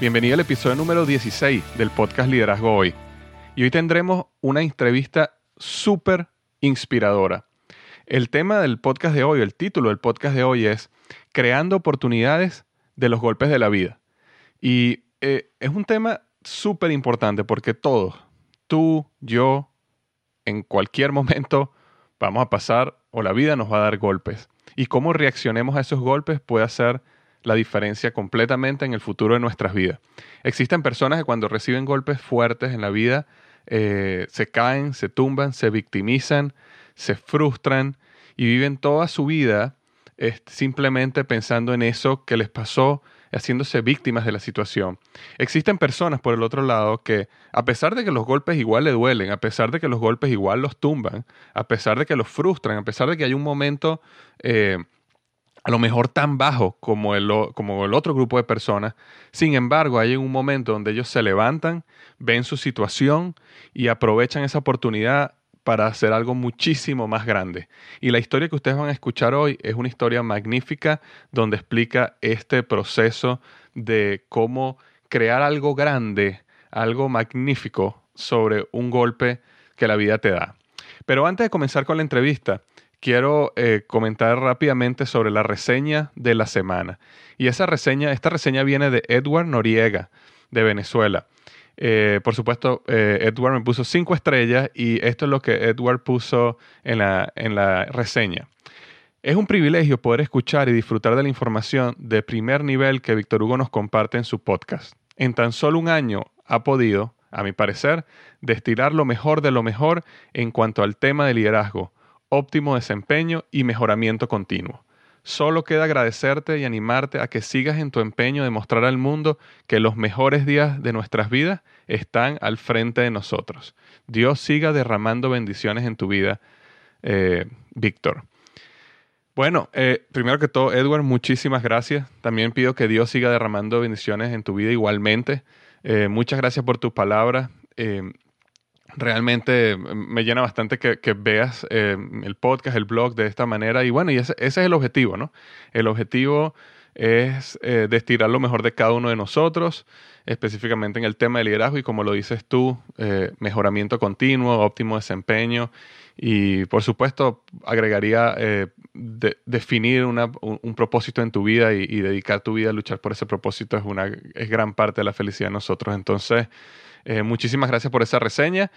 Bienvenido al episodio número 16 del podcast Liderazgo Hoy. Y hoy tendremos una entrevista súper inspiradora. El tema del podcast de hoy, el título del podcast de hoy es Creando oportunidades de los golpes de la vida. Y eh, es un tema súper importante porque todos, tú, yo, en cualquier momento vamos a pasar o la vida nos va a dar golpes. Y cómo reaccionemos a esos golpes puede ser la diferencia completamente en el futuro de nuestras vidas. Existen personas que cuando reciben golpes fuertes en la vida eh, se caen, se tumban, se victimizan, se frustran y viven toda su vida simplemente pensando en eso que les pasó, haciéndose víctimas de la situación. Existen personas, por el otro lado, que a pesar de que los golpes igual le duelen, a pesar de que los golpes igual los tumban, a pesar de que los frustran, a pesar de que hay un momento eh, a lo mejor tan bajo como el, como el otro grupo de personas. Sin embargo, hay un momento donde ellos se levantan, ven su situación y aprovechan esa oportunidad para hacer algo muchísimo más grande. Y la historia que ustedes van a escuchar hoy es una historia magnífica donde explica este proceso de cómo crear algo grande, algo magnífico sobre un golpe que la vida te da. Pero antes de comenzar con la entrevista, quiero eh, comentar rápidamente sobre la reseña de la semana. Y esa reseña, esta reseña viene de Edward Noriega, de Venezuela. Eh, por supuesto, eh, Edward me puso cinco estrellas y esto es lo que Edward puso en la, en la reseña. Es un privilegio poder escuchar y disfrutar de la información de primer nivel que Víctor Hugo nos comparte en su podcast. En tan solo un año ha podido, a mi parecer, destilar lo mejor de lo mejor en cuanto al tema de liderazgo, óptimo desempeño y mejoramiento continuo. Solo queda agradecerte y animarte a que sigas en tu empeño de mostrar al mundo que los mejores días de nuestras vidas están al frente de nosotros. Dios siga derramando bendiciones en tu vida, eh, Víctor. Bueno, eh, primero que todo, Edward, muchísimas gracias. También pido que Dios siga derramando bendiciones en tu vida igualmente. Eh, muchas gracias por tus palabras realmente me llena bastante que, veas eh, el podcast, el blog de esta manera. Y bueno, y ese, es el objetivo, ¿no? El objetivo es eh, destilar lo mejor de cada uno de nosotros, específicamente en el tema de liderazgo y como lo dices tú, eh, mejoramiento continuo, óptimo desempeño y por supuesto agregaría eh, definir un, propósito en tu vida y, dedicar tu vida a luchar por ese propósito es, una, es gran parte de la felicidad de nosotros. Entonces, muchísimas gracias por esa reseña.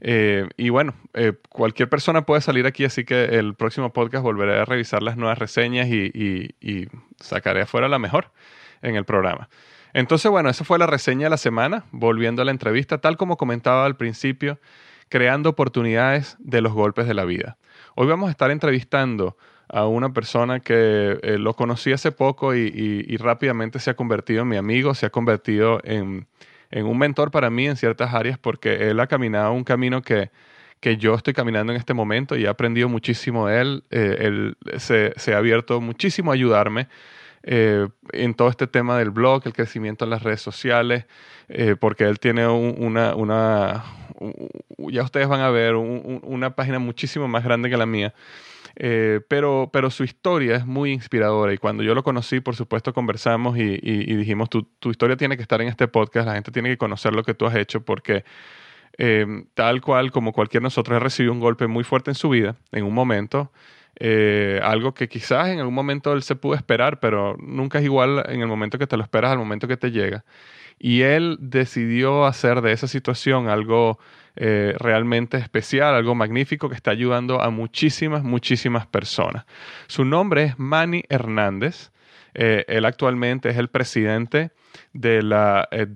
Eh, y bueno, eh, cualquier persona puede salir aquí, así que el próximo podcast volveré a revisar las nuevas reseñas y, sacaré afuera la mejor en el programa. Entonces, bueno, esa fue la reseña de la semana. Volviendo a la entrevista, tal como comentaba al principio, creando oportunidades de los golpes de la vida. Hoy vamos a estar entrevistando a una persona que eh, lo conocí hace poco y rápidamente se ha convertido en mi amigo, se ha convertido en en un mentor para mí en ciertas áreas porque él ha caminado un camino que, que yo estoy caminando en este momento y he aprendido muchísimo de él. Eh, él se, se, ha abierto muchísimo a ayudarme eh, en todo este tema del blog, el crecimiento en las redes sociales, eh, porque él tiene una, una ya ustedes van a ver, una página muchísimo más grande que la mía. Eh, pero, pero su historia es muy inspiradora y cuando yo lo conocí, por supuesto, conversamos y, dijimos, tu, tu, historia tiene que estar en este podcast, la gente tiene que conocer lo que tú has hecho porque eh, tal cual como cualquier nosotros ha recibido un golpe muy fuerte en su vida, en un momento, eh, algo que quizás en algún momento él se pudo esperar, pero nunca es igual en el momento que te lo esperas al momento que te llega. Y él decidió hacer de esa situación algo eh, realmente especial, algo magnífico que está ayudando a muchísimas, muchísimas personas. Su nombre es Manny Hernández. Eh, él actualmente es el presidente de la eh,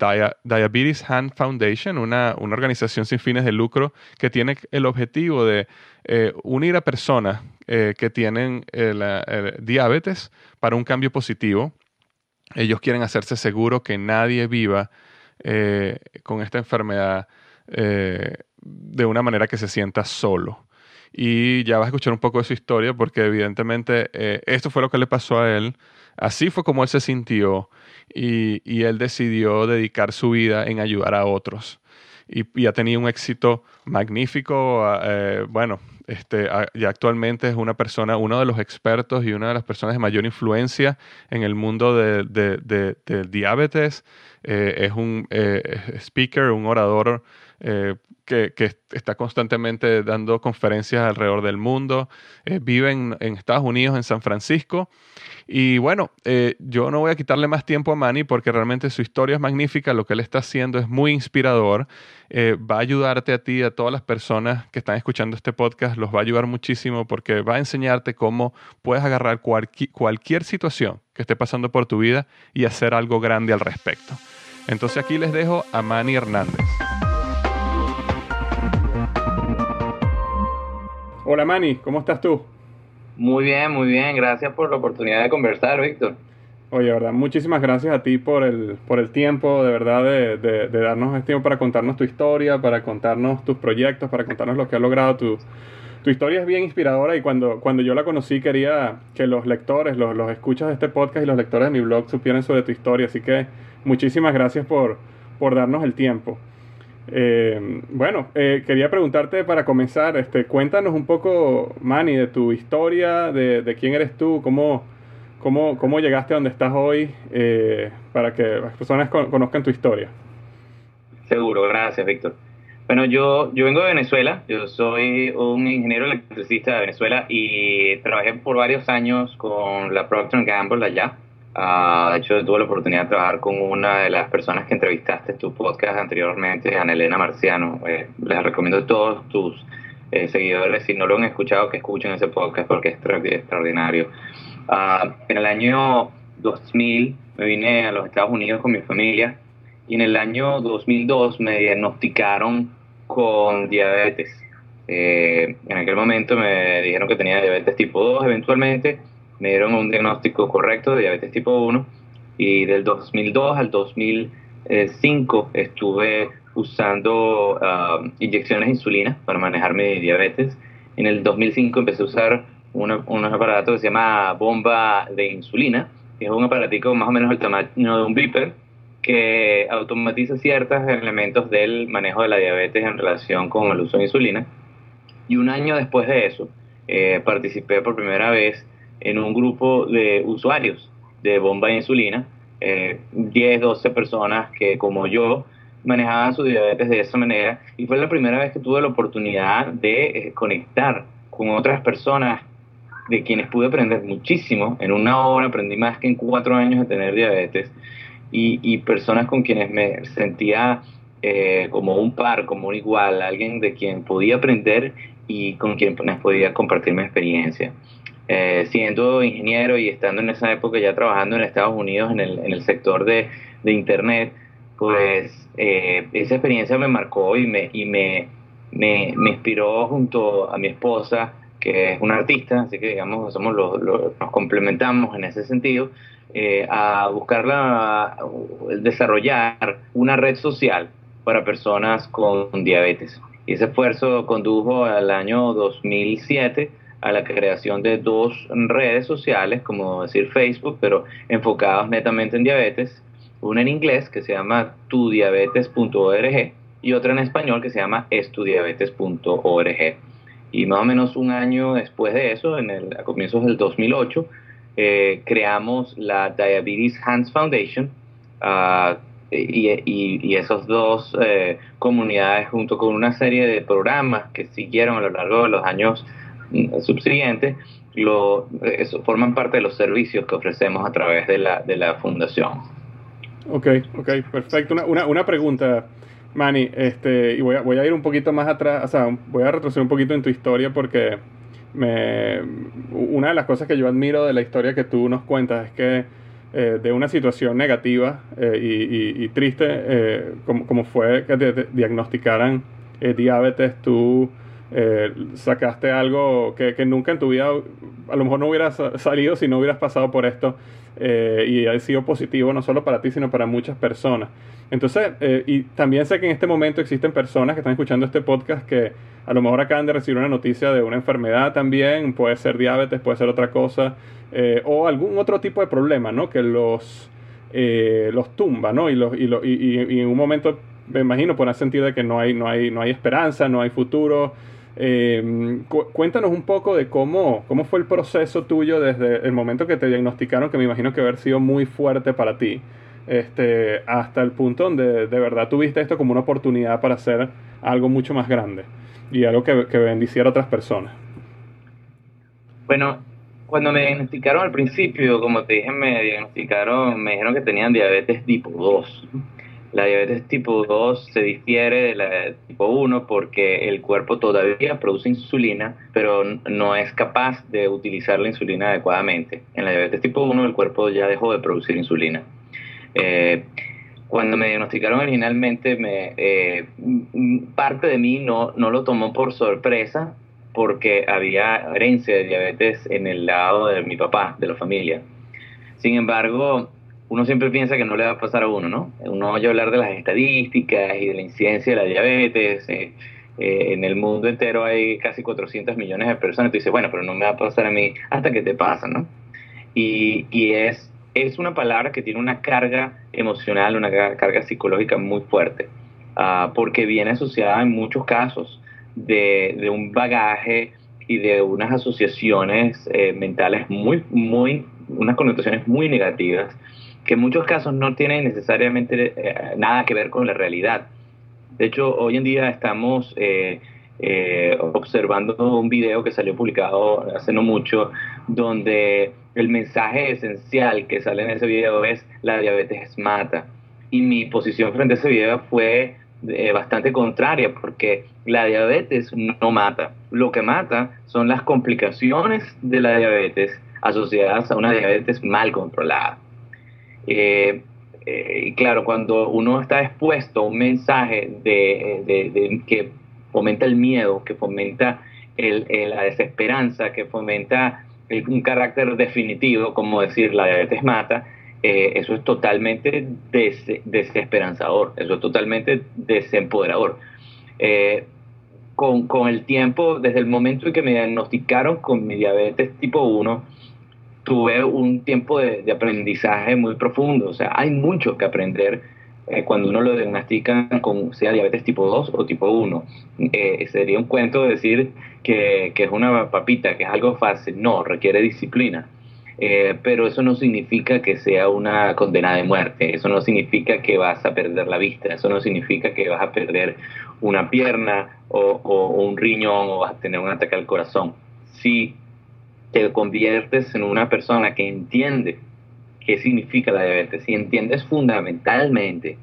Diabetes Hand Foundation, una, organización sin fines de lucro que tiene el objetivo de unir a personas que tienen diabetes para un cambio positivo. Ellos quieren hacerse seguro que nadie viva con esta enfermedad eh, de una manera que se sienta solo. Y ya vas a escuchar un poco de su historia porque evidentemente eh, esto fue lo que le pasó a él. Así fue como él se sintió y, él decidió dedicar su vida en ayudar a otros. Y, ha tenido un éxito magnífico. Eh, bueno, este, ya actualmente es una persona, uno de los expertos y una de las personas de mayor influencia en el mundo del de, diabetes. es un speaker, un orador eh, que, está constantemente dando conferencias alrededor del mundo, eh, vive en, Estados Unidos, en San Francisco. Y bueno, eh, yo no voy a quitarle más tiempo a Manny porque realmente su historia es magnífica, lo que él está haciendo es muy inspirador, va a ayudarte a ti, a todas las personas que están escuchando este podcast, los va a ayudar muchísimo porque va a enseñarte cómo puedes agarrar cualquier situación que esté pasando por tu vida y hacer algo grande al respecto. Entonces aquí les dejo a Manny Hernández. Hola Manny, ¿cómo estás tú? Muy bien, muy bien. Gracias por la oportunidad de conversar, Víctor. Oye, verdad, muchísimas gracias a ti por el, por el tiempo, de verdad, de, de, darnos este tiempo para contarnos tu historia, para contarnos tus proyectos, para contarnos lo que has logrado. Tu, tu historia es bien inspiradora y cuando, cuando yo la conocí quería que los lectores, los, los escuchas de este podcast y los lectores de mi blog supieran sobre tu historia. Así que muchísimas gracias por, por darnos el tiempo. Eh, bueno, eh, quería preguntarte para comenzar, este, cuéntanos un poco, Manny, de tu historia, de, quién eres tú, cómo, cómo, cómo, llegaste a donde estás hoy, eh, para que las personas conozcan tu historia. Seguro, gracias, Víctor. Bueno, yo, yo vengo de Venezuela, yo soy un ingeniero electricista de Venezuela y trabajé por varios años con la Procter Gamble allá. Uh, de hecho, tuve la oportunidad de trabajar con una de las personas que entrevistaste en tu podcast anteriormente, Ana Elena Marciano. Eh, les recomiendo a todos tus eh, seguidores, si no lo han escuchado, que escuchen ese podcast porque es extraordinario. Uh, en el año 2000 me vine a los Estados Unidos con mi familia y en el año 2002 me diagnosticaron con diabetes. Eh, en aquel momento me dijeron que tenía diabetes tipo 2 eventualmente me dieron un diagnóstico correcto de diabetes tipo 1 y del 2002 al 2005 estuve usando uh, inyecciones de insulina para manejar mi diabetes. En el 2005 empecé a usar un aparato que se llama bomba de insulina, que es un aparatico más o menos el tamaño de un beeper que automatiza ciertos elementos del manejo de la diabetes en relación con el uso de insulina. Y un año después de eso, eh, participé por primera vez en un grupo de usuarios de bomba de insulina, 10, 12 personas que como yo manejaban su diabetes de esa manera y fue la primera vez que tuve la oportunidad de conectar con otras personas de quienes pude aprender muchísimo. En una hora aprendí más que en cuatro años de tener diabetes y, personas con quienes me sentía eh, como un par, como un igual, alguien de quien podía aprender y con quien podía compartir mi experiencia. Eh, siendo ingeniero y estando en esa época ya trabajando en Estados Unidos en el, en el sector de, de, Internet, pues eh, esa experiencia me marcó y me, y me, me, me inspiró junto a mi esposa que es un artista, así que digamos, los, nos complementamos en ese sentido, eh, a buscar la, desarrollar una red social para personas con diabetes. Y ese esfuerzo condujo al año 2007 a la creación de dos redes sociales, como decir Facebook, pero enfocadas netamente en diabetes. Una en inglés que se llama tudiabetes.org y otra en español que se llama estudiabetes.org. Y más o menos un año después de eso, en el, a comienzos del 2008, eh, creamos la Diabetes Hands Foundation uh, y, esos dos eh, comunidades junto con una serie de programas que siguieron a lo largo de los años subsiguientes lo, eso, forman parte de los servicios que ofrecemos a través de la, de la fundación. Ok, ok, perfecto. Una, una, una pregunta. Manny, este, y voy a, voy a ir un poquito más atrás, o sea, voy a retroceder un poquito en tu historia porque me, una de las cosas que yo admiro de la historia que tú nos cuentas es que eh, de una situación negativa eh, y, triste, eh, como, como, fue que te, diagnosticaran diabetes, tú sacaste algo que, que, nunca en tu vida, a lo mejor no hubieras salido si no hubieras pasado por esto y ha sido positivo no solo para ti, sino para muchas personas. Entonces, eh, y también sé que en este momento existen personas que están escuchando este podcast que a lo mejor acaban de recibir una noticia de una enfermedad también, puede ser diabetes, puede ser otra cosa, eh, o algún otro tipo de problema, ¿no? Que los, eh, los tumba, ¿no? Y, los, y, y, y, en un momento, me imagino, podrán sentir de que no hay, no hay, no hay esperanza, no hay futuro. Cuéntanos un poco de cómo, cómo fue el proceso tuyo desde el momento que te diagnosticaron, que me imagino que haber sido muy fuerte para ti este, hasta el punto donde de verdad tuviste esto como una oportunidad para hacer algo mucho más grande y algo que, que bendiciera a otras personas. Bueno, cuando me diagnosticaron al principio, como te dije, me diagnosticaron, me dijeron que tenían diabetes tipo 2. La diabetes tipo 2 se difiere de la tipo 1 porque el cuerpo todavía produce insulina, pero no es capaz de utilizar la insulina adecuadamente. En la diabetes tipo 1 el cuerpo ya dejó de producir insulina. Eh, cuando me diagnosticaron originalmente, me, eh, parte de mí no, no lo tomó por sorpresa porque había herencia de diabetes en el lado de mi papá, de la familia. Sin embargo, uno siempre piensa que no le va a pasar a uno, ¿no? Uno oye hablar de las estadísticas y de la incidencia de la diabetes. Eh, en el mundo entero hay casi 400 millones de personas. Tú dices, bueno, pero no me va a pasar a mí hasta que te pasa, ¿no? Y, y es es una palabra que tiene una carga emocional, una carga psicológica muy fuerte, ah, porque viene asociada en muchos casos de, un bagaje y de unas asociaciones eh, mentales muy, muy, unas connotaciones muy negativas, que en muchos casos no tienen necesariamente eh, nada que ver con la realidad. De hecho, hoy en día estamos eh, observando un video que salió publicado hace no mucho, donde el mensaje esencial que sale en ese video es la diabetes mata. Y mi posición frente a ese video fue eh, bastante contraria porque la diabetes no mata. Lo que mata son las complicaciones de la diabetes asociadas a una diabetes mal controlada. Eh, eh, claro, cuando uno está expuesto a un mensaje de, que fomenta el miedo, que fomenta la desesperanza, que fomenta un carácter definitivo, como decir la diabetes mata, eh, eso es totalmente desesperanzador, eso es totalmente desempoderador. Eh, con, con, el tiempo, desde el momento en que me diagnosticaron con mi diabetes tipo 1, tuve un tiempo de, aprendizaje muy profundo, o sea, hay mucho que aprender eh, cuando uno lo diagnostica con sea diabetes tipo 2 o tipo 1. Eh, sería un cuento decir que, que, es una papita, que es algo fácil. No, requiere disciplina. eh, pero eso no significa que sea una condena de muerte, eso no significa que vas a perder la vista, eso no significa que vas a perder una pierna o, un riñón o vas a tener un ataque al corazón. Si te conviertes en una persona que entiende qué significa la diabetes, si entiendes fundamentalmente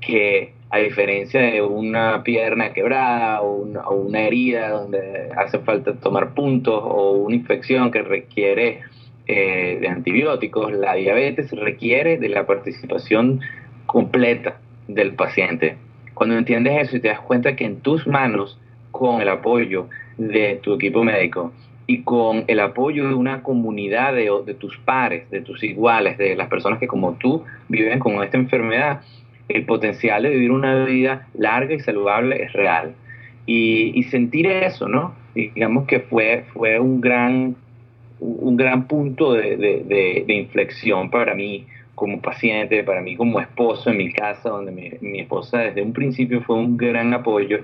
que a diferencia de una pierna quebrada o una, herida donde hace falta tomar puntos o una infección que requiere eh, de antibióticos, la diabetes requiere de la participación completa del paciente. Cuando entiendes eso y te das cuenta que en tus manos, con el apoyo de tu equipo médico y con el apoyo de una comunidad de, de tus pares, de tus iguales, de las personas que como tú viven con esta enfermedad, el potencial de vivir una vida larga y saludable es real. Y, sentir eso, ¿no? Digamos que fue, fue un, gran, un gran punto de, inflexión para mí como paciente, para mí como esposo en mi casa, donde mi, esposa desde un principio fue un gran apoyo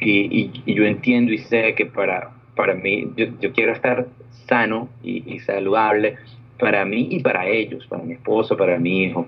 y, yo entiendo y sé que para, para mí, yo, quiero estar sano y, saludable para mí y para ellos, para mi esposo, para mi hijo.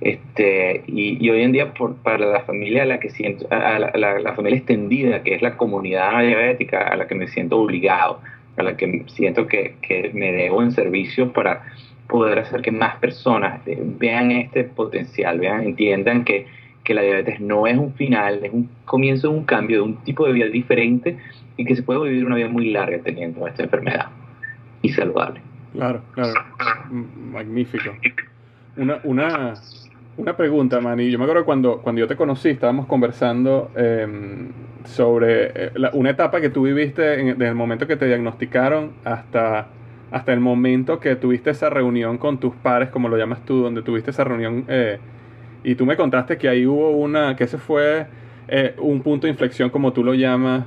Este, y, hoy en día por, para la familia a la que siento, a la, familia extendida, que es la comunidad diabética, a la que me siento obligado, a la que siento que, que me debo en servicio para poder hacer que más personas vean este potencial, vean, entiendan que, que la diabetes no es un final, es un comienzo de un cambio, de un tipo de vida diferente y que se puede vivir una vida muy larga teniendo esta enfermedad y saludable. Claro, claro. Magnífico. Una, una, una pregunta, Manny. Yo me acuerdo cuando, cuando yo te conocí, estábamos conversando em, sobre eh, una etapa que tú viviste en, desde el momento que te diagnosticaron hasta, hasta el momento que tuviste esa reunión con tus pares, como lo llamas tú, donde tuviste esa reunión. Eh, y tú me contaste que ahí hubo una, que ese fue eh, un punto de inflexión, como tú lo llamas,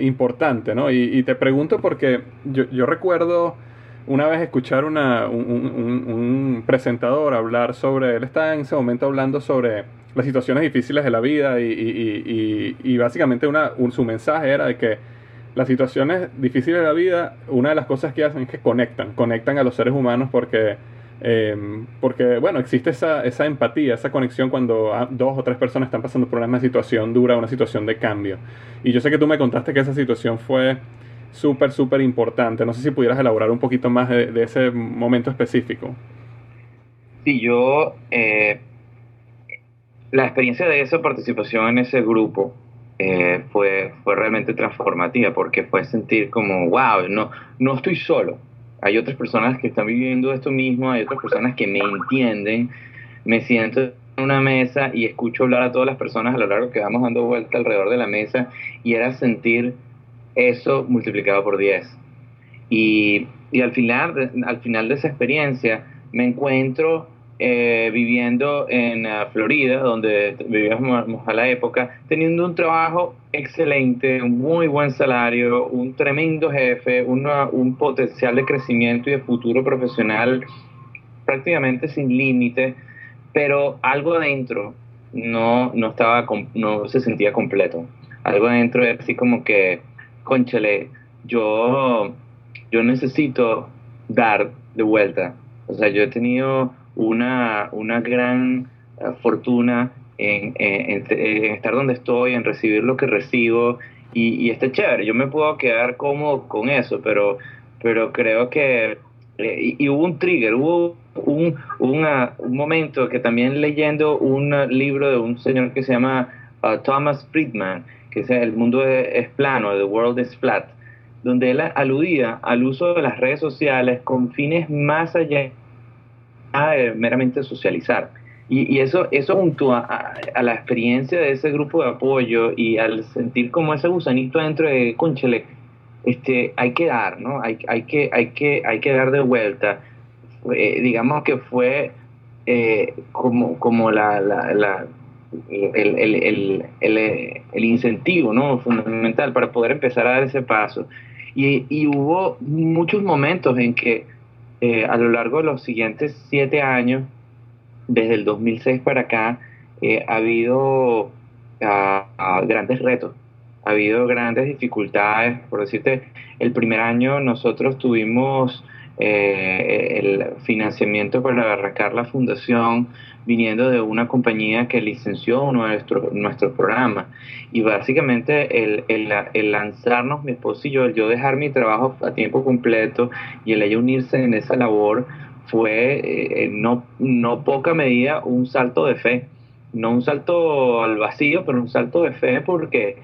importante, ¿no? Y, y, te pregunto porque yo, recuerdo una vez escuchar un, presentador hablar sobre, él está en ese momento hablando sobre las situaciones difíciles de la vida y, básicamente una, su mensaje era de que las situaciones difíciles de la vida, una de las cosas que hacen es que conectan, conectan a los seres humanos porque, em, porque bueno, existe esa, esa empatía, esa conexión cuando dos o tres personas están pasando por una situación dura, una situación de cambio. Y yo sé que tú me contaste que esa situación fue súper, súper importante. No sé si pudieras elaborar un poquito más de, ese momento específico. Sí, yo, eh, la experiencia de esa participación en ese grupo eh, fue, fue realmente transformativa porque fue sentir como, wow, no, no estoy solo. Hay otras personas que están viviendo esto mismo, hay otras personas que me entienden. Me siento en una mesa y escucho hablar a todas las personas a lo largo que vamos dando vuelta alrededor de la mesa y era sentir eso multiplicado por 10. Y, al, final, al final de esa experiencia me encuentro eh, viviendo en uh, Florida, donde vivíamos a la época, teniendo un trabajo excelente, un muy buen salario, un tremendo jefe, un potencial de crecimiento y de futuro profesional prácticamente sin límite, pero algo adentro no, no, estaba, no se sentía completo. Algo adentro era así como que conchale, yo, yo necesito dar de vuelta. O sea, yo he tenido una, una gran eh, fortuna en, estar donde estoy, en recibir lo que recibo, y, y está chévere. Yo me puedo quedar cómodo con eso, pero, pero creo que... Eh, y, hubo un trigger, hubo un, un, momento que también leyendo un libro de un señor que se llama uh, Thomas Friedman, que es El mundo es plano, The World is Flat, donde él aludía al uso de las redes sociales con fines más allá de meramente socializar. Y, eso, eso junto a, la experiencia de ese grupo de apoyo y al sentir como ese gusanito dentro de Conchele, este, hay que dar, ¿no? Hay, hay, que, hay, que, hay que dar de vuelta. Eh, digamos que fue eh, como, como la, la el, el, el, el, incentivo ¿no? fundamental para poder empezar a dar ese paso. Y, y hubo muchos momentos en que eh, a lo largo de los siguientes siete años, desde el 2006 para acá, eh, ha habido ah, ah, grandes retos, ha habido grandes dificultades. Por decirte, el primer año nosotros tuvimos eh, el financiamiento para arrancar la fundación viniendo de una compañía que licenció nuestro, nuestro programa. Y básicamente el, el, lanzarnos, mi esposo y yo, el yo dejar mi trabajo a tiempo completo y el ella unirse en esa labor fue eh, no, no poca medida un salto de fe. No un salto al vacío, pero un salto de fe porque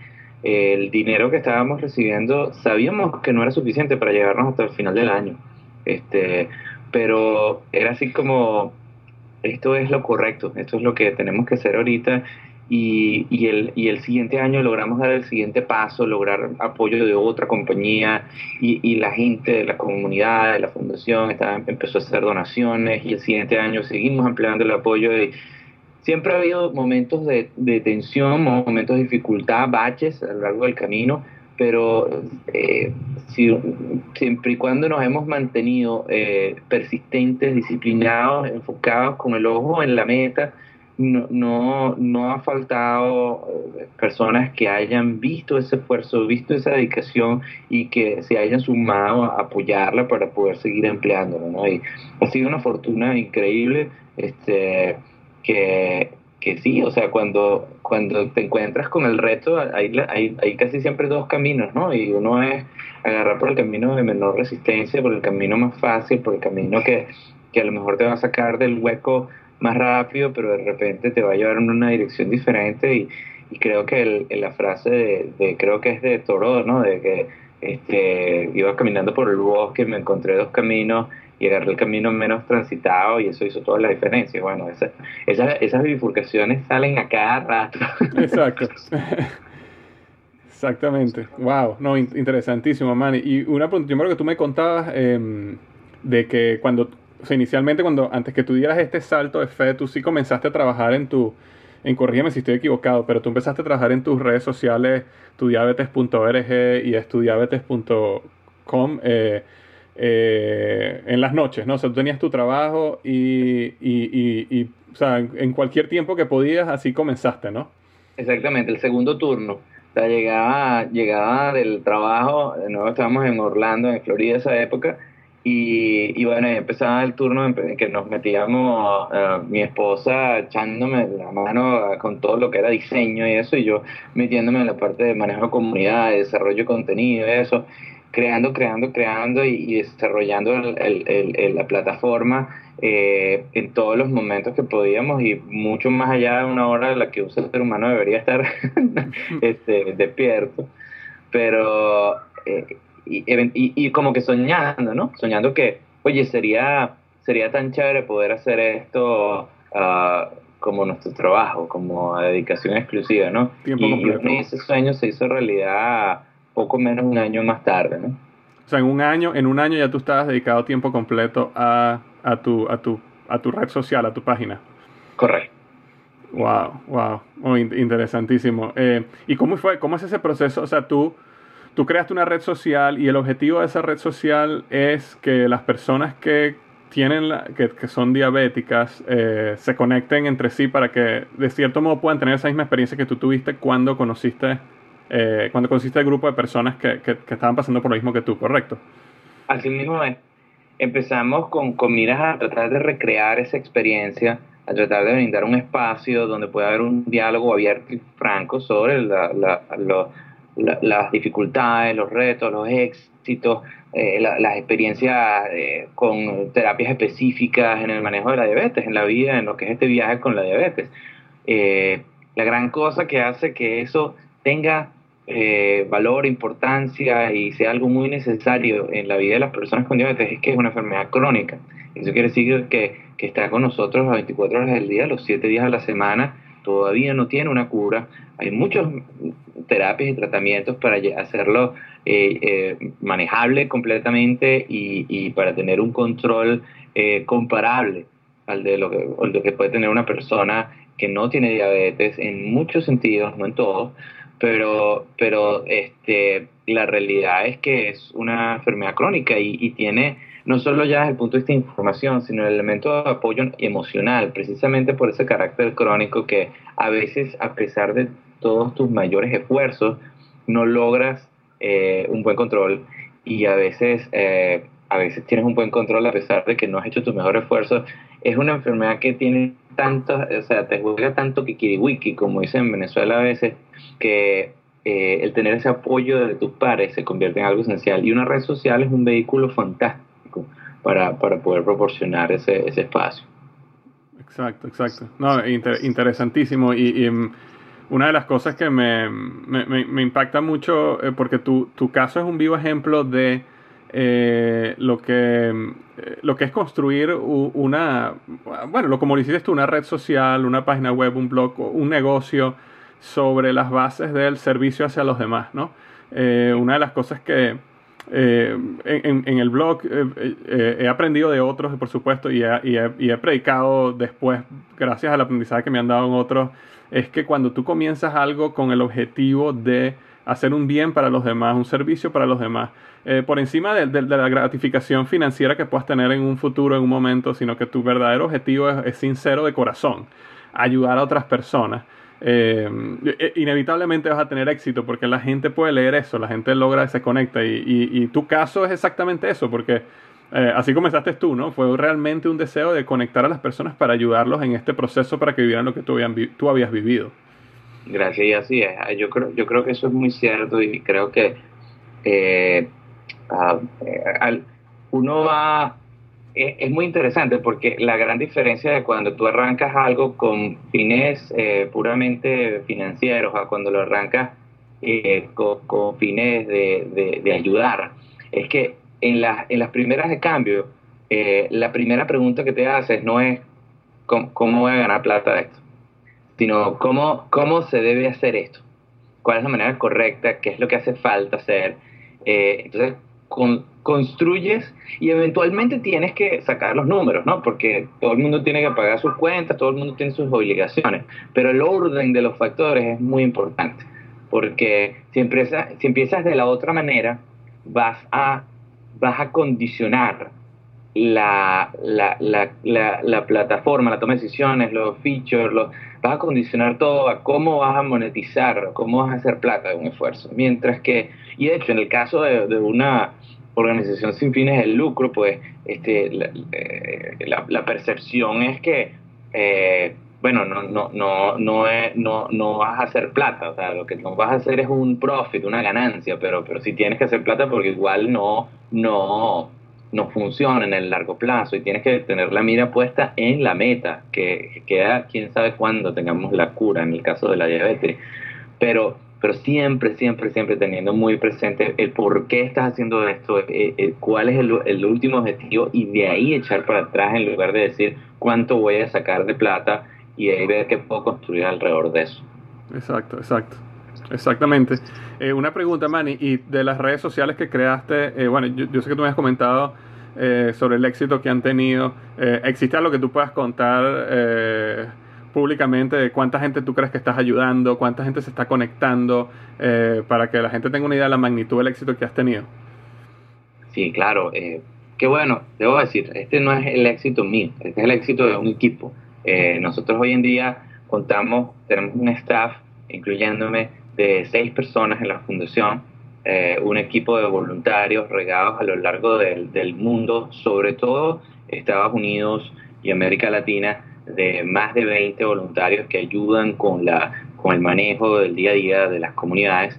el dinero que estábamos recibiendo sabíamos que no era suficiente para llegarnos hasta el final del año. Este, pero era así como, esto es lo correcto, esto es lo que tenemos que hacer ahorita y, y, el, y el siguiente año logramos dar el siguiente paso, lograr apoyo de otra compañía y, y la gente de la comunidad, de la fundación, estaba, empezó a hacer donaciones y el siguiente año seguimos ampliando el apoyo. Y siempre ha habido momentos de, de tensión, momentos de dificultad, baches a lo largo del camino, pero eh, siempre y cuando nos hemos mantenido eh, persistentes, disciplinados, enfocados con el ojo en la meta, no, no, no ha faltado eh, personas que hayan visto ese esfuerzo, visto esa dedicación y que se hayan sumado a apoyarla para poder seguir empleándola. ¿no? Y ha sido una fortuna increíble este, que, que sí, o sea, cuando, cuando te encuentras con el reto, hay, hay, hay, casi siempre dos caminos, ¿no? Y uno es agarrar por el camino de menor resistencia, por el camino más fácil, por el camino que, que a lo mejor te va a sacar del hueco más rápido, pero de repente te va a llevar en una dirección diferente y, y creo que el, la frase de, de, creo que es de Toro, ¿no? De que este, iba caminando por el bosque, me encontré dos caminos y agarré el camino menos transitado y eso hizo toda la diferencia. Bueno, esa, esas bifurcaciones salen a cada rato. Exacto. Exactamente. Wow, no, interesantísimo, man. Y una pregunta, yo creo que tú me contabas eh, de que cuando, o sea, inicialmente cuando, antes que tú dieras este salto de fe, tú sí comenzaste a trabajar en tu, en corrígeme si estoy equivocado, pero tú empezaste a trabajar en tus redes sociales, tudiabetes.org y estudiabetes.com. Eh, eh, en las noches, ¿no? O sea, tú tenías tu trabajo y, o sea, en cualquier tiempo que podías, así comenzaste, ¿no? Exactamente, el segundo turno. O sea, llegaba, llegaba del trabajo, de nuevo estábamos en Orlando, en Florida esa época, y, y bueno, empezaba el turno en que nos metíamos, uh, mi esposa echándome la mano con todo lo que era diseño y eso, y yo metiéndome en la parte de manejo de comunidad, de desarrollo de contenido eso creando, creando, creando y, desarrollando la plataforma eh, en todos los momentos que podíamos y mucho más allá de una hora de la que un ser humano debería estar este, despierto. Pero, eh, y, y, como que soñando, ¿no? Soñando que, oye, sería, sería tan chévere poder hacer esto uh, como nuestro trabajo, como dedicación exclusiva, ¿no? y ese sueño se hizo realidad poco menos un año más tarde, ¿no? O sea, en un año, en un año ya tú estabas dedicado tiempo completo a, a, tu, a, tu, a tu red social, a tu página. Correcto. Wow, wow, oh, interesantísimo. Eh, ¿Y cómo fue, cómo es ese proceso? O sea, tú, tú creaste una red social y el objetivo de esa red social es que las personas que tienen la, que, que, son diabéticas eh, se conecten entre sí para que de cierto modo puedan tener esa misma experiencia que tú tuviste cuando conociste eh, cuando consiste el grupo de personas que, que, estaban pasando por lo mismo que tú, ¿correcto? Así mismo es. Empezamos con, con miras a tratar de recrear esa experiencia, a tratar de brindar un espacio donde pueda haber un diálogo abierto y franco sobre la, la, las dificultades, los retos, los éxitos, eh, las experiencias eh, con terapias específicas en el manejo de la diabetes, en la vida, en lo que es este viaje con la diabetes. la gran cosa que hace que eso tenga eh, valor, importancia y sea algo muy necesario en la vida de las personas con diabetes es que es una enfermedad crónica. Eso quiere decir que, que está con nosotros las 24 horas del día, los 7 días a la semana, todavía no tiene una cura. Hay muchas terapias y tratamientos para hacerlo eh, eh, manejable completamente y, y, para tener un control comparable al de lo que, lo que puede tener una persona que no tiene diabetes en muchos sentidos, no en todos, pero, pero este, la realidad es que es una enfermedad crónica y, tiene no solo ya desde el punto de vista de información, sino el elemento de apoyo emocional, precisamente por ese carácter crónico que a veces, a pesar de todos tus mayores esfuerzos, no logras eh, un buen control y a veces, eh, a veces tienes un buen control a pesar de que no has hecho tu mejor esfuerzo. Es una enfermedad que tiene tanto, o sea, te juega tanto kikiriwiki, como dicen en Venezuela a veces, que eh, el tener ese apoyo de tus pares se convierte en algo esencial. Y una red social es un vehículo fantástico para, para poder proporcionar ese, ese espacio. Exacto, exacto. No, interesantísimo. Y, mm, una de las cosas que me, me, me impacta mucho, eh, porque tu, tu, caso es un vivo ejemplo de eh, lo, que, eh, lo que es construir una, bueno, lo como lo hiciste tú, una red social, una página web, un blog, un negocio sobre las bases del servicio hacia los demás, ¿no? una de las cosas que, eh, en, el blog eh, eh, he aprendido de otros, por supuesto, y he, predicado después, gracias al aprendizaje que me han dado en otros, es que cuando tú comienzas algo con el objetivo de hacer un bien para los demás, un servicio para los demás, por encima de, la gratificación financiera que puedas tener en un futuro, en un momento, sino que tu verdadero objetivo es sincero de corazón, ayudar a otras personas. Eh, eh, inevitablemente vas a tener éxito porque la gente puede leer eso, la gente logra, se conecta y, tu caso es exactamente eso, porque eh, así comenzaste tú, ¿no? Fue realmente un deseo de conectar a las personas para ayudarlos en este proceso para que vivieran lo que tú, habías vivido. Gracias, y así es. Ah, yo creo, yo creo que eso es muy cierto y creo que ah, uno va es, muy interesante porque la gran diferencia de cuando tú arrancas algo con fines eh, puramente financieros a cuando lo arrancas eh, con, fines de, ayudar, es que en, en las primeras de cambio, eh, la primera pregunta que te haces no es ¿cómo, voy a ganar plata de esto, sino cómo, cómo se debe hacer esto, cuál es la manera correcta, qué es lo que hace falta hacer. entonces, con, construyes y eventualmente tienes que sacar los números, ¿no? Porque todo el mundo tiene que pagar sus cuentas, todo el mundo tiene sus obligaciones, pero el orden de los factores es muy importante, porque si, empiezas, si empiezas de la otra manera, vas a, vas a condicionar la, la, la, la, plataforma, la toma de decisiones, los features, los, vas a condicionar todo a cómo vas a monetizar, cómo vas a hacer plata de un esfuerzo. Mientras que, y de hecho, en el caso de, una organización sin fines de lucro, pues este, la, eh, la, percepción es que, eh, bueno, no, no, no, no, es, no, no vas a hacer plata, o sea, lo que no vas a hacer es un profit, una ganancia, pero, pero sí tienes que hacer plata porque igual no, no, no funciona en el largo plazo y tienes que tener la mira puesta en la meta, que queda quién sabe cuándo tengamos la cura en el caso de la diabetes. Pero pero siempre, siempre, siempre teniendo muy presente el por qué estás haciendo esto, eh, eh, cuál es el, último objetivo y de ahí echar para atrás en lugar de decir cuánto voy a sacar de plata y ahí ver qué puedo construir alrededor de eso. Exacto, exacto. Exactamente. Eh, una pregunta, Manny, y de las redes sociales que creaste, bueno, yo, sé que tú me has comentado sobre el éxito que han tenido. ¿Existe algo que tú puedas contar? públicamente de cuánta gente tú crees que estás ayudando, cuánta gente se está conectando, eh, para que la gente tenga una idea de la magnitud del éxito que has tenido. Sí, claro. Eh, qué bueno, debo decir, este no es el éxito mío, este es el éxito de un equipo. Eh, nosotros hoy en día contamos, tenemos un staff, incluyéndome, de seis personas en la fundación, un equipo de voluntarios regados a lo largo del, del mundo, sobre todo Estados Unidos y América Latina, de más de 20 voluntarios que ayudan con, la, con el manejo del día a día de las comunidades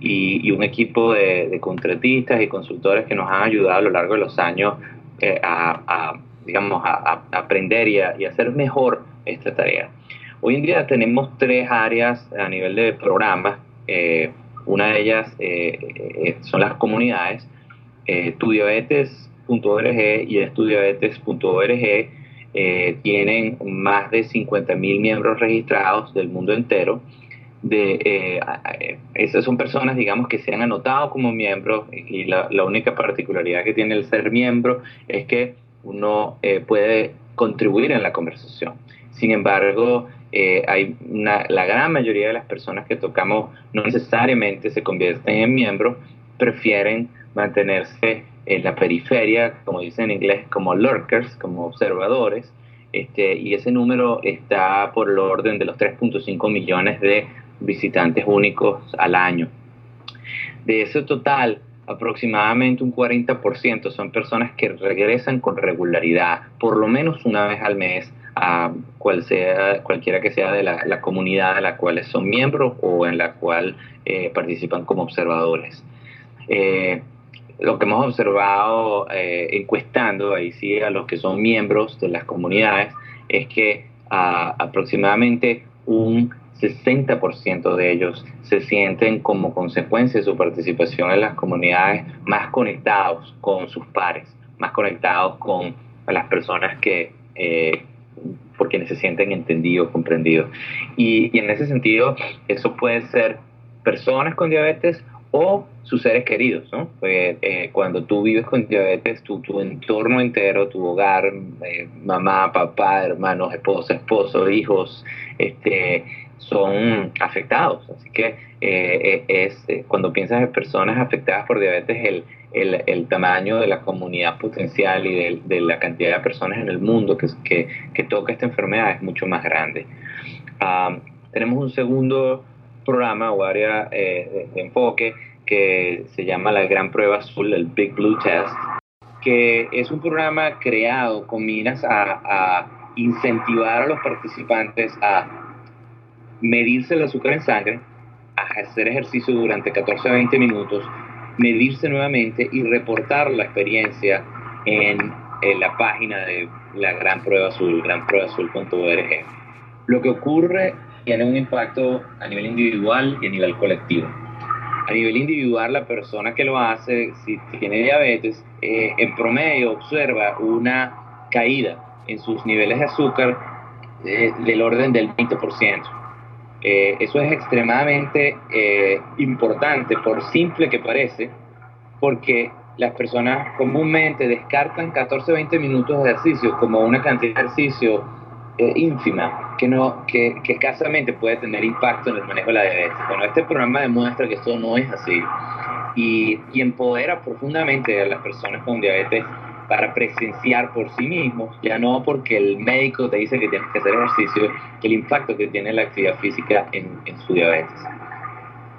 y, un equipo de, contratistas y consultores que nos han ayudado a lo largo de los años eh, a, digamos, a, aprender y, y, hacer mejor esta tarea. Hoy en día tenemos tres áreas a nivel de programas. Eh, una de ellas eh, son las comunidades. estudiabetes.org y estudiabetes.org eh, tienen más de 50.000 miembros registrados del mundo entero. De, eh, eh, esas son personas, digamos, que se han anotado como miembros y la, única particularidad que tiene el ser miembro es que uno puede contribuir en la conversación. Sin embargo, hay la gran mayoría de las personas que tocamos no necesariamente se convierten en miembros, prefieren mantenerse en la periferia, como dicen en inglés, como lurkers, como observadores, este, y ese número está por el orden de los 3.5 millones de visitantes únicos al año. De ese total, aproximadamente un 40% son personas que regresan con regularidad, por lo menos una vez al mes, a cual sea, cualquiera que sea de la, comunidad de la cual son miembros o en la cual eh, participan como observadores. Eh, lo que hemos observado eh, encuestando ahí sí a los que son miembros de las comunidades es que aproximadamente un 60% de ellos se sienten como consecuencia de su participación en las comunidades más conectados con sus pares, más conectados con las personas que eh, por quienes se sienten entendidos, comprendidos. Y, y en ese sentido, eso puede ser personas con diabetes o sus seres queridos, ¿no? Eh, cuando tú vives con diabetes, tu, tu entorno entero, tu hogar, eh, mamá, papá, hermanos, esposa, esposo, hijos, este, son afectados. Así que eh, es cuando piensas en personas afectadas por diabetes, el, el, el tamaño de la comunidad potencial y de, de, la cantidad de personas en el mundo que, que, que toca esta enfermedad es mucho más grande. Ah, tenemos un segundo programa o área eh, de, enfoque que se llama la Gran Prueba Azul, el Big Blue Test, que es un programa creado con miras a, incentivar a los participantes a medirse el azúcar en sangre, hacer ejercicio durante 14 a 20 minutos, medirse nuevamente y reportar la experiencia en, en la página de la Gran Prueba Azul, granpruebaazul.org. Lo que ocurre tiene un impacto a nivel individual y a nivel colectivo. A nivel individual, la persona que lo hace, si tiene diabetes, eh, en promedio observa una caída en sus niveles de azúcar eh, del orden del 20%. Eh, eso es extremadamente importante, por simple que parece, porque las personas comúnmente descartan 14-20 minutos de ejercicio como una cantidad de ejercicio ínfima que, no, que, que, escasamente puede tener impacto en el manejo de la diabetes. Bueno, este programa demuestra que esto no es así y, y empodera profundamente a las personas con diabetes para presenciar por sí mismos, ya no porque el médico te dice que tienes que hacer ejercicio, el impacto que tiene la actividad física en, en su diabetes.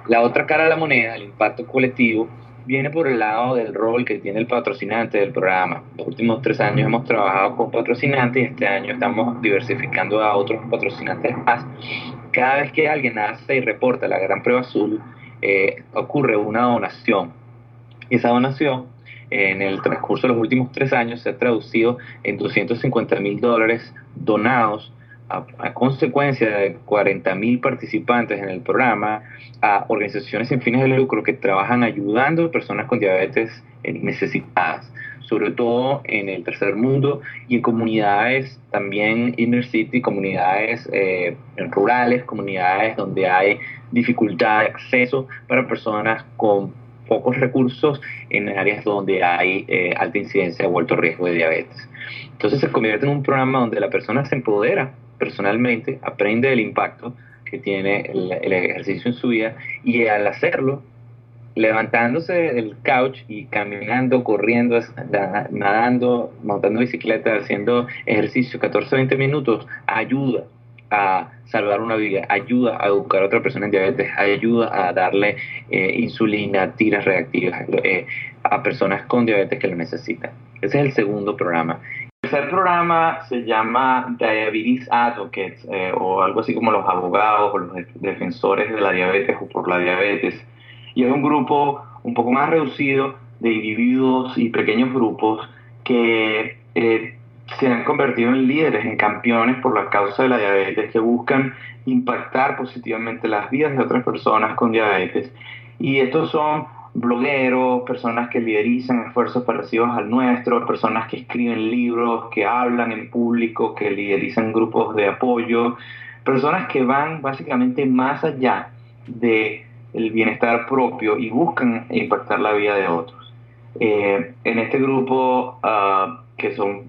La otra cara de la moneda, el impacto colectivo, viene por el lado del rol que tiene el patrocinante del programa. Los últimos tres años hemos trabajado con patrocinantes y este año estamos diversificando a otros patrocinantes más. Cada vez que alguien hace y reporta la gran prueba azul, eh, ocurre una donación. Y esa donación, en el transcurso de los últimos tres años, se ha traducido en 250 mil dólares donados a, consecuencia de 40.000 participantes en el programa, a organizaciones sin fines de lucro que trabajan ayudando a personas con diabetes necesitadas, sobre todo en el tercer mundo y en comunidades también inner city, comunidades eh, rurales, comunidades donde hay dificultad de acceso para personas con pocos recursos en áreas donde hay eh, alta incidencia o alto riesgo de diabetes. Entonces se convierte en un programa donde la persona se empodera personalmente, aprende del impacto que tiene el, ejercicio en su vida y al hacerlo, levantándose del couch y caminando, corriendo, nadando, montando bicicleta, haciendo ejercicio 14 20 minutos, ayuda a salvar una vida, ayuda a educar a otra persona en diabetes, ayuda a darle eh, insulina, tiras reactivas eh, a personas con diabetes que lo necesitan. Ese es el segundo programa tercer programa se llama Diabetes Advocates eh, o algo así como los abogados o los defensores de la diabetes o por la diabetes. Y es un grupo un poco más reducido de individuos y pequeños grupos que se han convertido en líderes, en campeones por la causa de la diabetes, que buscan impactar positivamente las vidas de otras personas con diabetes. Y estos son blogueros, personas que liderizan esfuerzos parecidos al nuestro, personas que escriben libros, que hablan en público, que liderizan grupos de apoyo, personas que van básicamente más allá del el bienestar propio y buscan impactar la vida de otros. Eh, en este grupo, ah, que son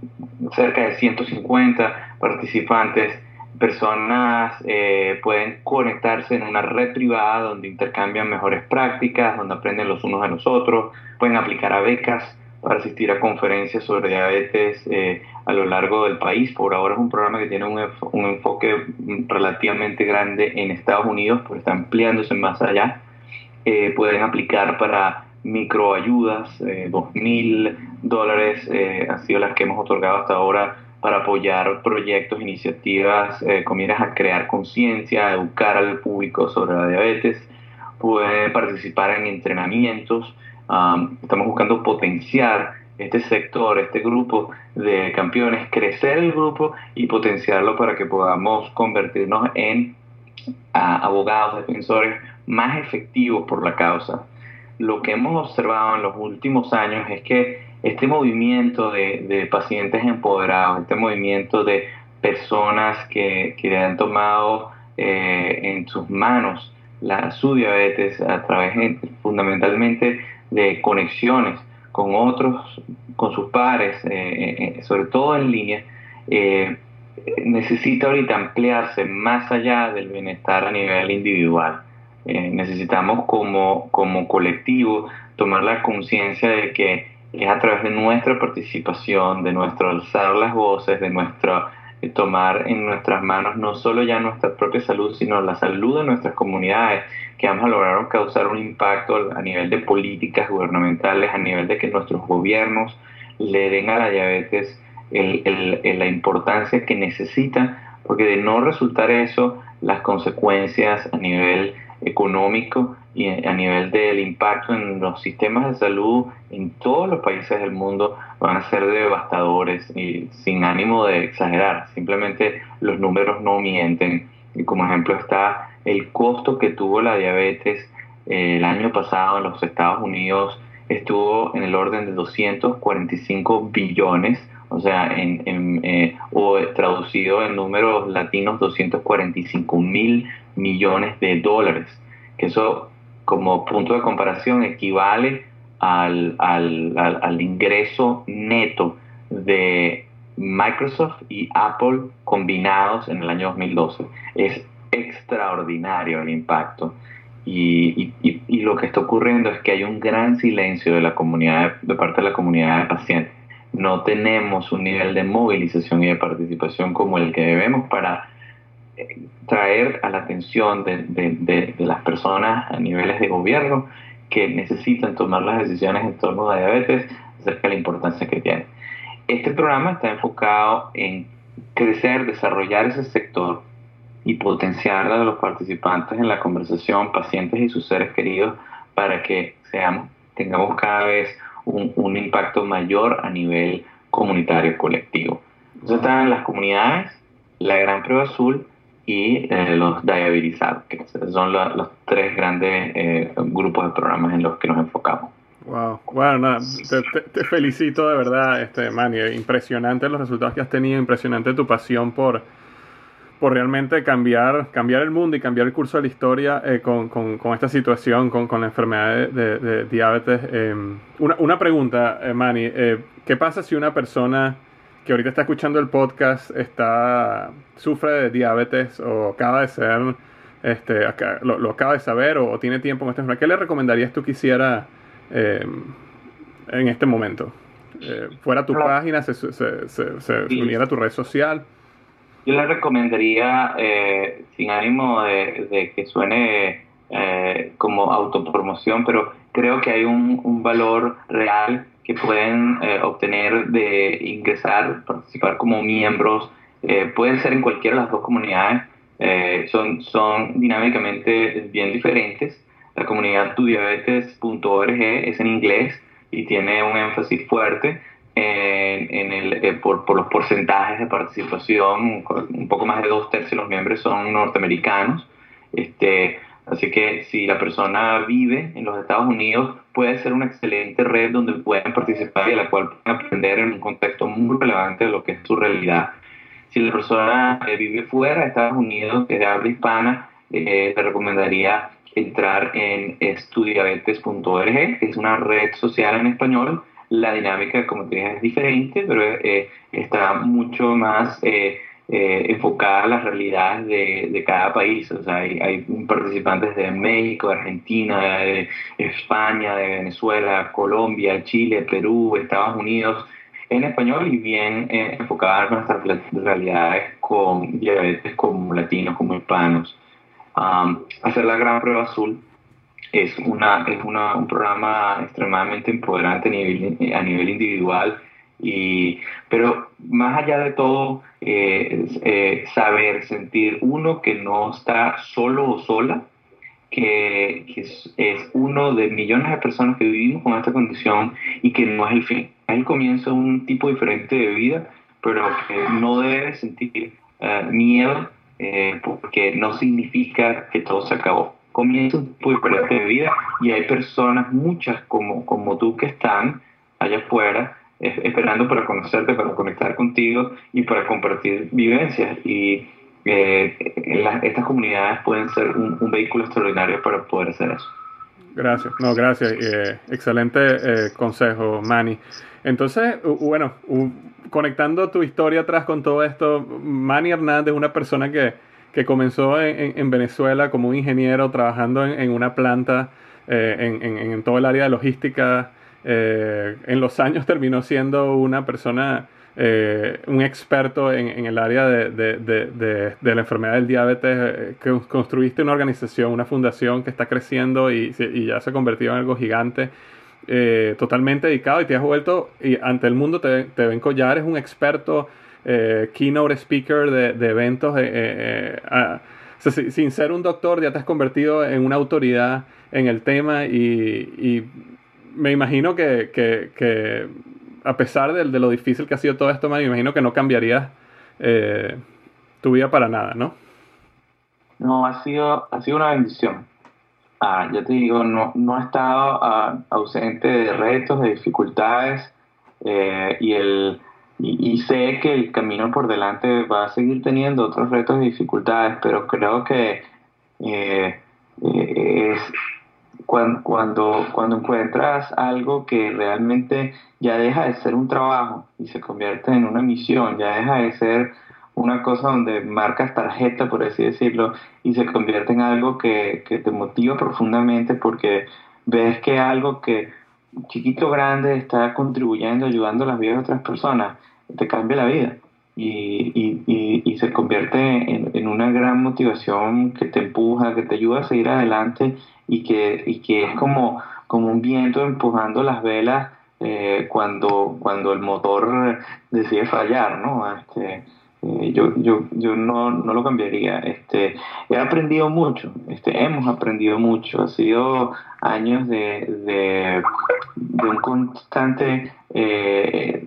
cerca de 150 participantes, personas eh, pueden conectarse en una red privada donde intercambian mejores prácticas, donde aprenden los unos a los otros, pueden aplicar a becas para asistir a conferencias sobre diabetes eh, a lo largo del país. Por ahora es un programa que tiene un, un, enfoque relativamente grande en Estados Unidos, pero está ampliándose más allá. Eh, pueden aplicar para microayudas, eh, dos mil dólares eh, han sido las que hemos otorgado hasta ahora para apoyar proyectos, iniciativas eh, a crear conciencia, educar al público sobre la diabetes, pueden participar en entrenamientos. estamos buscando potenciar este sector, este grupo de campeones, crecer el grupo y potenciarlo para que podamos convertirnos en abogados, defensores más efectivos por la causa. Lo que hemos observado en los últimos años es que este movimiento de, pacientes empoderados, este movimiento de personas que, que han tomado eh, en sus manos la, su diabetes a través fundamentalmente de conexiones con otros, con sus pares, eh, eh, sobre todo en línea, necesita ahorita ampliarse más allá del bienestar a nivel individual. necesitamos como, como colectivo tomar la conciencia de que es a través de nuestra participación, de nuestro alzar las voces, de nuestro tomar en nuestras manos no solo ya nuestra propia salud, sino la salud de nuestras comunidades, que vamos a lograr causar un impacto a nivel de políticas gubernamentales, a nivel de que nuestros gobiernos le den a la diabetes la importancia que necesita, porque de no resultar eso, las consecuencias a nivel económico y a nivel del impacto en los sistemas de salud en todos los países del mundo van a ser devastadores y sin ánimo de exagerar, simplemente los números no mienten. Y como ejemplo está el costo que tuvo la diabetes eh, el año pasado en los Estados Unidos estuvo en el orden de 245 billones, o sea, en, eh, o traducido en números latinos 245 mil millones de dólares, que eso como punto de comparación equivale al, al, ingreso neto de Microsoft y Apple combinados en el año 2012. Es extraordinario el impacto. Y, y, lo que está ocurriendo es que hay un gran silencio de la comunidad, de parte de la comunidad de pacientes. No tenemos un nivel de movilización y de participación como el que debemos para traer a la atención de, las personas a niveles de gobierno que necesitan tomar las decisiones en torno a diabetes acerca de la importancia que tiene. Este programa está enfocado en crecer, desarrollar ese sector y potenciar a los participantes en la conversación, pacientes y sus seres queridos, para que seamos, tengamos cada vez un, un impacto mayor a nivel comunitario colectivo. Entonces están las comunidades, la Gran Prueba Azul y eh, los Diabetes que son los tres grandes eh, grupos de programas en los que nos enfocamos. Wow, bueno, te, felicito de verdad, este Manny, impresionante los resultados que has tenido, impresionante tu pasión por, por realmente cambiar, cambiar el mundo y cambiar el curso de la historia eh, con, con, con, esta situación, con, con la enfermedad de, de, diabetes. Em, una, una, pregunta, Manny, ¿qué pasa si una persona que ahorita está escuchando el podcast está sufre de diabetes o acaba de ser, este, lo, acaba de saber o, tiene tiempo en esta enfermedad, ¿qué le recomendarías tú que hiciera eh, en este momento? Eh, fuera tu página, se, se, se, uniera a tu red social. Yo le recomendaría, eh, sin ánimo de, que suene como autopromoción, pero creo que hay un, un valor real que pueden eh, obtener de ingresar, participar como miembros, eh, pueden ser en cualquiera de las dos comunidades, eh, son, son dinámicamente bien diferentes. La comunidad tudiabetes.org es en inglés y tiene un énfasis fuerte en, el, por, por, los porcentajes de participación, un poco más de dos tercios de los miembros son norteamericanos. Este, Así que si la persona vive en los Estados Unidos, puede ser una excelente red donde pueden participar y a la cual pueden aprender en un contexto muy relevante de lo que es su realidad. Si la persona eh, vive fuera de Estados Unidos, que es habla hispana, eh, te recomendaría entrar en estudiabetes.org, que es una red social en español. La dinámica, como te dije, es diferente, pero eh, está mucho más... Eh, eh, enfocada a las realidades de, cada país. O sea, hay, participantes de México, de Argentina, de España, de Venezuela, Colombia, Chile, Perú, Estados Unidos, en español y bien eh, enfocadas a nuestras realidades con diabetes como latinos, como hispanos. hacer la gran prueba azul es, una, es una, un programa extremadamente empoderante a nivel, a nivel individual. Y, pero más allá de todo, eh, eh, saber, sentir uno que no está solo o sola, que, es, es, uno de millones de personas que vivimos con esta condición y que no es el fin. Es el comienzo de un tipo diferente de vida, pero que no debe sentir eh, miedo porque no significa que todo se acabó comienza un tipo diferente de vida y hay personas, muchas como, como tú, que están allá afuera esperando para conocerte, para conectar contigo y para compartir vivencias. Y eh, estas comunidades pueden ser un, vehículo extraordinario para poder hacer eso. Gracias, no, gracias. Eh, excelente eh, consejo, Manny. Entonces, bueno, conectando tu historia atrás con todo esto, Manny Hernández una persona que que comenzó en, Venezuela como un ingeniero trabajando en, una planta eh, en, todo el área de logística. Eh, en los años terminó siendo una persona, eh, un experto en, el área de, la enfermedad del diabetes. que construiste una organización, una fundación que está creciendo y, ya se ha convertido en algo gigante. totalmente dedicado y te has vuelto y ante el mundo te, te ven collares, un experto eh, keynote speaker de, eventos. Eh, eh, sin ser un doctor, ya te has convertido en una autoridad en el tema y, me imagino que, a pesar de, lo difícil que ha sido todo esto, me imagino que no cambiarías tu vida para nada, ¿no? No, ha sido, ha sido una bendición. Ah, ya te digo, no, no he estado ah, ausente de retos, de dificultades y el y, sé que el camino por delante va a seguir teniendo otros retos y dificultades, pero creo que eh, eh, es cuando, cuando, cuando encuentras algo que realmente ya deja de ser un trabajo y se convierte en una misión, ya deja de ser una cosa donde marcas tarjeta, por así decirlo, y se convierte en algo que, que te motiva profundamente porque ves que algo que chiquito grande está contribuyendo, ayudando a las vidas de otras personas te cambia la vida y, y, y, se convierte en, una gran motivación que te empuja, que te ayuda a seguir adelante y que, y que es como, como un viento empujando las velas eh, cuando, cuando el motor decide fallar, ¿no? Este, eh, yo, yo, yo no, no, lo cambiaría. Este, he aprendido mucho, este, hemos aprendido mucho. Ha sido años de, de, de un constante eh,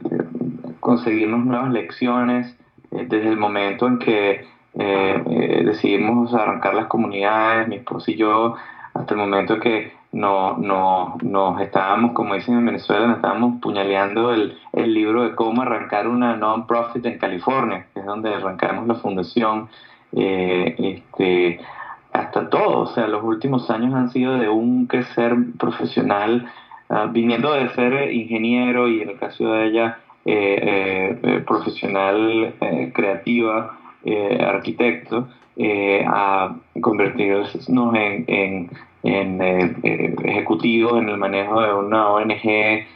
conseguirnos nuevas lecciones eh, desde el momento en que eh, decidimos arrancar las comunidades, mi esposo y yo, hasta el momento que no, no, nos estábamos, como dicen en Venezuela, nos estábamos puñaleando el, el libro de cómo arrancar una non-profit en California, que es donde arrancamos la fundación. este, hasta todo, o sea, los últimos años han sido de un crecer profesional, ah, viniendo de ser ingeniero y en el caso de ella eh, eh, profesional creativa, arquitecto, a convertirnos en, en, en ejecutivos en el manejo de una ONG,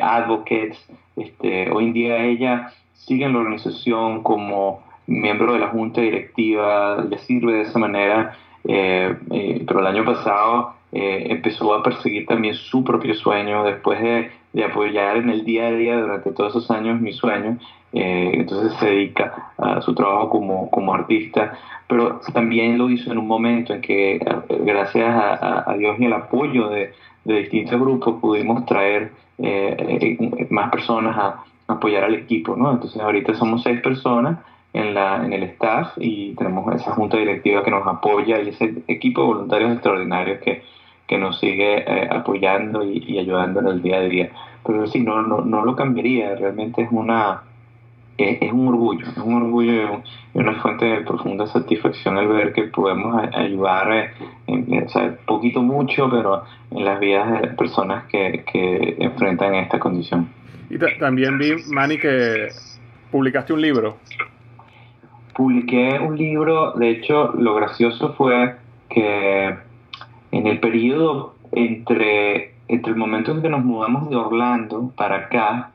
advocates. Este, hoy en día ella sigue en la organización como miembro de la junta directiva, le sirve de esa manera, pero el año pasado empezó a perseguir también su propio sueño después de de apoyar en el día a día durante todos esos años mi sueño. Eh, entonces se dedica a su trabajo como, como, artista, pero también lo hizo en un momento en que, eh, gracias a, Dios y el apoyo de, de, distintos grupos, pudimos traer eh, más personas a, apoyar al equipo. ¿no? Entonces ahorita somos seis personas en, la, en el staff y tenemos esa junta directiva que nos apoya y ese equipo de voluntarios extraordinarios que que nos sigue eh, apoyando y, ayudando en el día a día. Pero sí, no, no, no lo cambiaría, realmente es una es, un orgullo, es un orgullo y una fuente de profunda satisfacción el ver que podemos ayudar, eh, en, o sea, poquito mucho, pero en las vidas de personas que, que enfrentan esta condición. Y también vi, Manny, que publicaste un libro. Publiqué un libro, de hecho, lo gracioso fue que en el periodo entre, entre el momento en que nos mudamos de Orlando para acá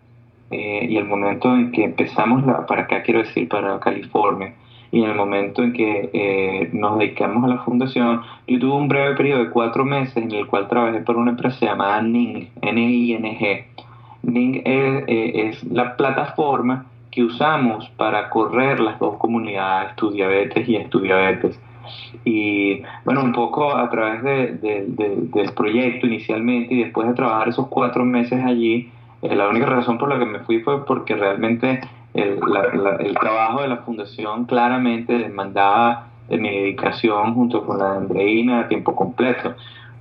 eh, y el momento en que empezamos la, para acá, quiero decir, para California, y en el momento en que eh, nos dedicamos a la fundación, yo tuve un breve periodo de cuatro meses en el cual trabajé por una empresa llamada NING, N-I-N-G. NING eh, es la plataforma que usamos para correr las dos comunidades, tu diabetes y estudiabetes. Y bueno, un poco a través del proyecto inicialmente y después de trabajar esos cuatro meses allí, eh, la única razón por la que me fui fue porque realmente el, trabajo de la fundación claramente demandaba de mi dedicación junto con la de Andreina a tiempo completo.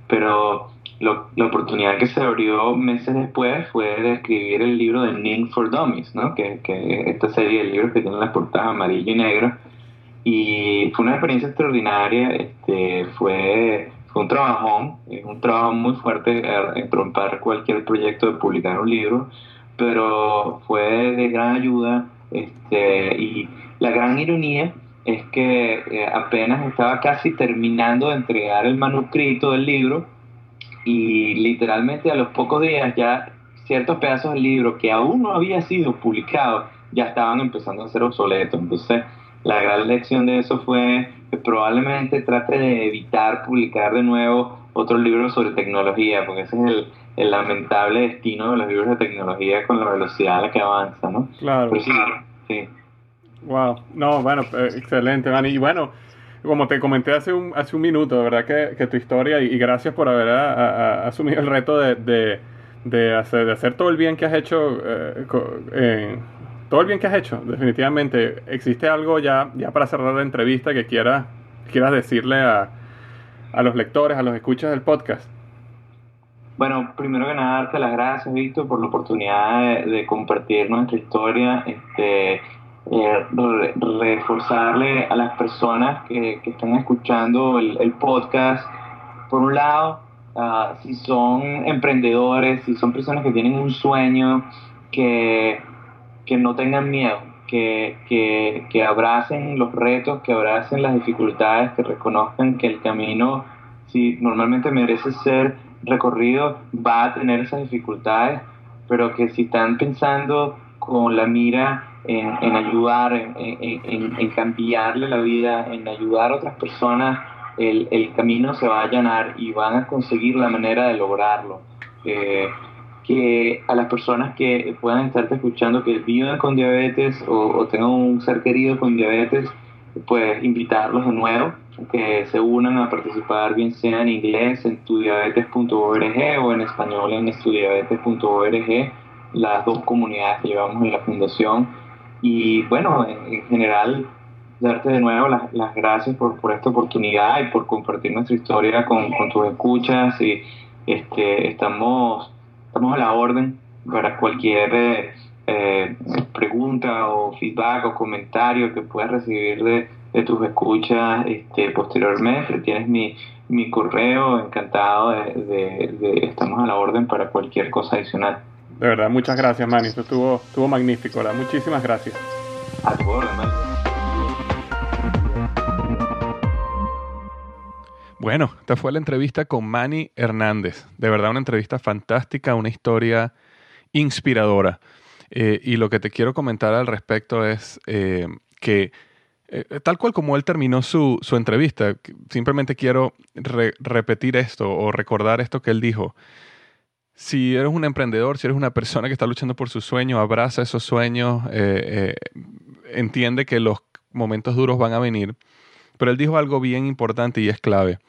Pero la oportunidad que se abrió meses después fue de escribir el libro de Ning for Dummies, ¿no? que, que esta serie de libros que tienen las portadas amarillo y negro. Y fue una experiencia extraordinaria, este, fue, fue un trabajón, un trabajo muy fuerte en romper cualquier proyecto de publicar un libro, pero fue de gran ayuda este, y la gran ironía es que eh, apenas estaba casi terminando de entregar el manuscrito del libro y literalmente a los pocos días ya ciertos pedazos del libro que aún no había sido publicado ya estaban empezando a ser obsoletos. Entonces, la gran lección de eso fue que probablemente trate de evitar publicar de nuevo otros libros sobre tecnología, porque ese es el, el lamentable destino de los libros de tecnología con la velocidad a la que avanza, ¿no? Claro. sí, sí. Wow, no, bueno, eh, excelente, Manny. Y bueno, como te comenté hace un, hace un minuto, de verdad que, que tu historia, y, gracias por haber asumido el reto de, de, hacer, de hacer todo el bien que has hecho, eh, eh, todo el bien que has hecho, definitivamente. ¿Existe algo ya, ya para cerrar la entrevista que quieras, quieras decirle a, a los lectores, a los escuchas del podcast? Bueno, primero que nada, darte las gracias, Víctor, por la oportunidad de, compartir nuestra historia. Este, eh, reforzarle a las personas que, están escuchando el, podcast, por un lado, ah, si son emprendedores, si son personas que tienen un sueño, que, que no tengan miedo, que, que, que, abracen los retos, que abracen las dificultades, que reconozcan que el camino, si normalmente merece ser recorrido, va a tener esas dificultades, pero que si están pensando con la mira en, ayudar, en, cambiarle la vida, en ayudar a otras personas, el, camino se va a allanar y van a conseguir la manera de lograrlo. Eh, que a las personas que puedan estarte escuchando que vivan con diabetes o, tengan un ser querido con diabetes, pues invitarlos de nuevo, que se unan a participar, bien sea en inglés en tudiabetes.org o en español en estudiabetes.org, las dos comunidades que llevamos en la fundación y bueno, en, general, darte de nuevo las, las gracias por, por, esta oportunidad y por compartir nuestra historia con, con tus escuchas. Y este, estamos, estamos a la orden para cualquier eh, pregunta o feedback o comentario que puedas recibir de, de tus escuchas este, posteriormente. Tienes mi, mi correo, encantado de, de, estamos a la orden para cualquier cosa adicional. De verdad, muchas gracias, Manny. Esto estuvo, estuvo magnífico, ¿verdad? Muchísimas gracias. A tu Bueno, esta fue la entrevista con Manny Hernández. De verdad, una entrevista fantástica, una historia inspiradora. Eh, y lo que te quiero comentar al respecto es eh, que, eh, tal cual como él terminó su, su entrevista, simplemente quiero repetir esto o recordar esto que él dijo si eres un emprendedor, si eres una persona que está luchando por su sueño, abraza esos sueños, entiende que los momentos duros van a venir. Pero él dijo algo bien importante y es clave.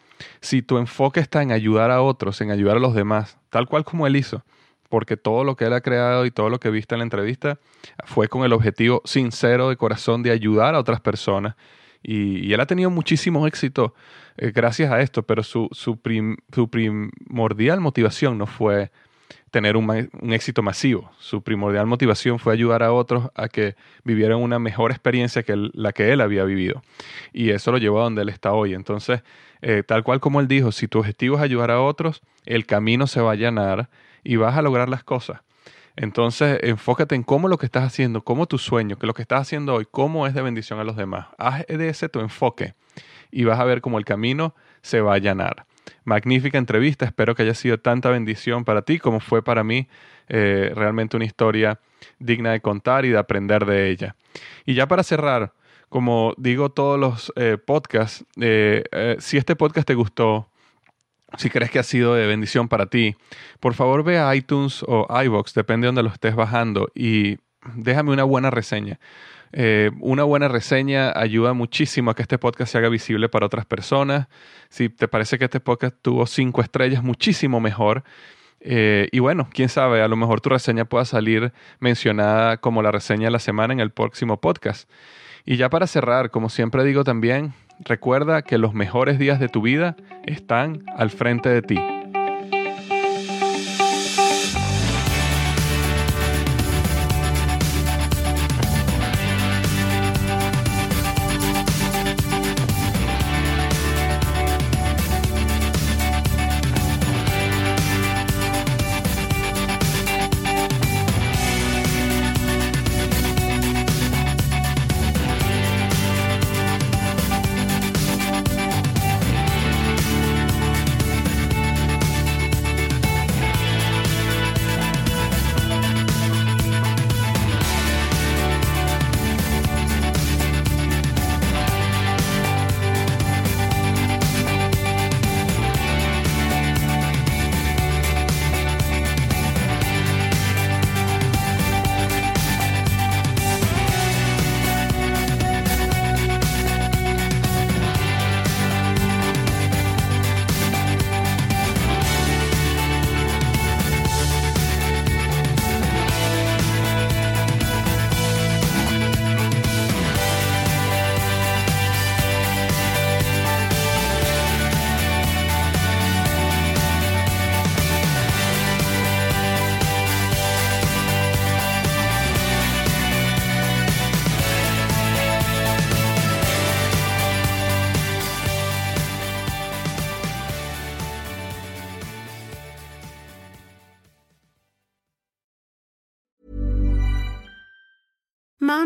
Si tu enfoque está en ayudar a otros, en ayudar a los demás, tal cual como él hizo, porque todo lo que él ha creado y todo lo que viste en la entrevista fue con el objetivo sincero de corazón de ayudar a otras personas. Y, él ha tenido muchísimo éxito eh, gracias a esto, pero su, su, primordial motivación no fue tener un, éxito masivo. Su primordial motivación fue ayudar a otros a que vivieran una mejor experiencia que la que él había vivido. Y eso lo llevó a donde él está hoy. Entonces, eh, tal cual como él dijo, si tu objetivo es ayudar a otros, el camino se va a allanar y vas a lograr las cosas. Entonces, enfócate en cómo lo que estás haciendo, cómo tu sueño, que lo que estás haciendo hoy, cómo es de bendición a los demás. Haz de ese tu enfoque y vas a ver cómo el camino se va a allanar. Magnífica entrevista, espero que haya sido tanta bendición para ti como fue para mí. Eh, realmente una historia digna de contar y de aprender de ella. Y ya para cerrar, como digo todos los eh, podcasts, eh, si este podcast te gustó, si crees que ha sido de bendición para ti, por favor ve a iTunes o iBox, depende de donde lo estés bajando, y déjame una buena reseña. Una buena reseña ayuda muchísimo a que este podcast se haga visible para otras personas. Si te parece que este podcast tuvo cinco estrellas, muchísimo mejor. y bueno, quién sabe, a lo mejor tu reseña pueda salir mencionada como la reseña de la semana en el próximo podcast. Y ya para cerrar, como siempre digo también, recuerda que los mejores días de tu vida están al frente de ti.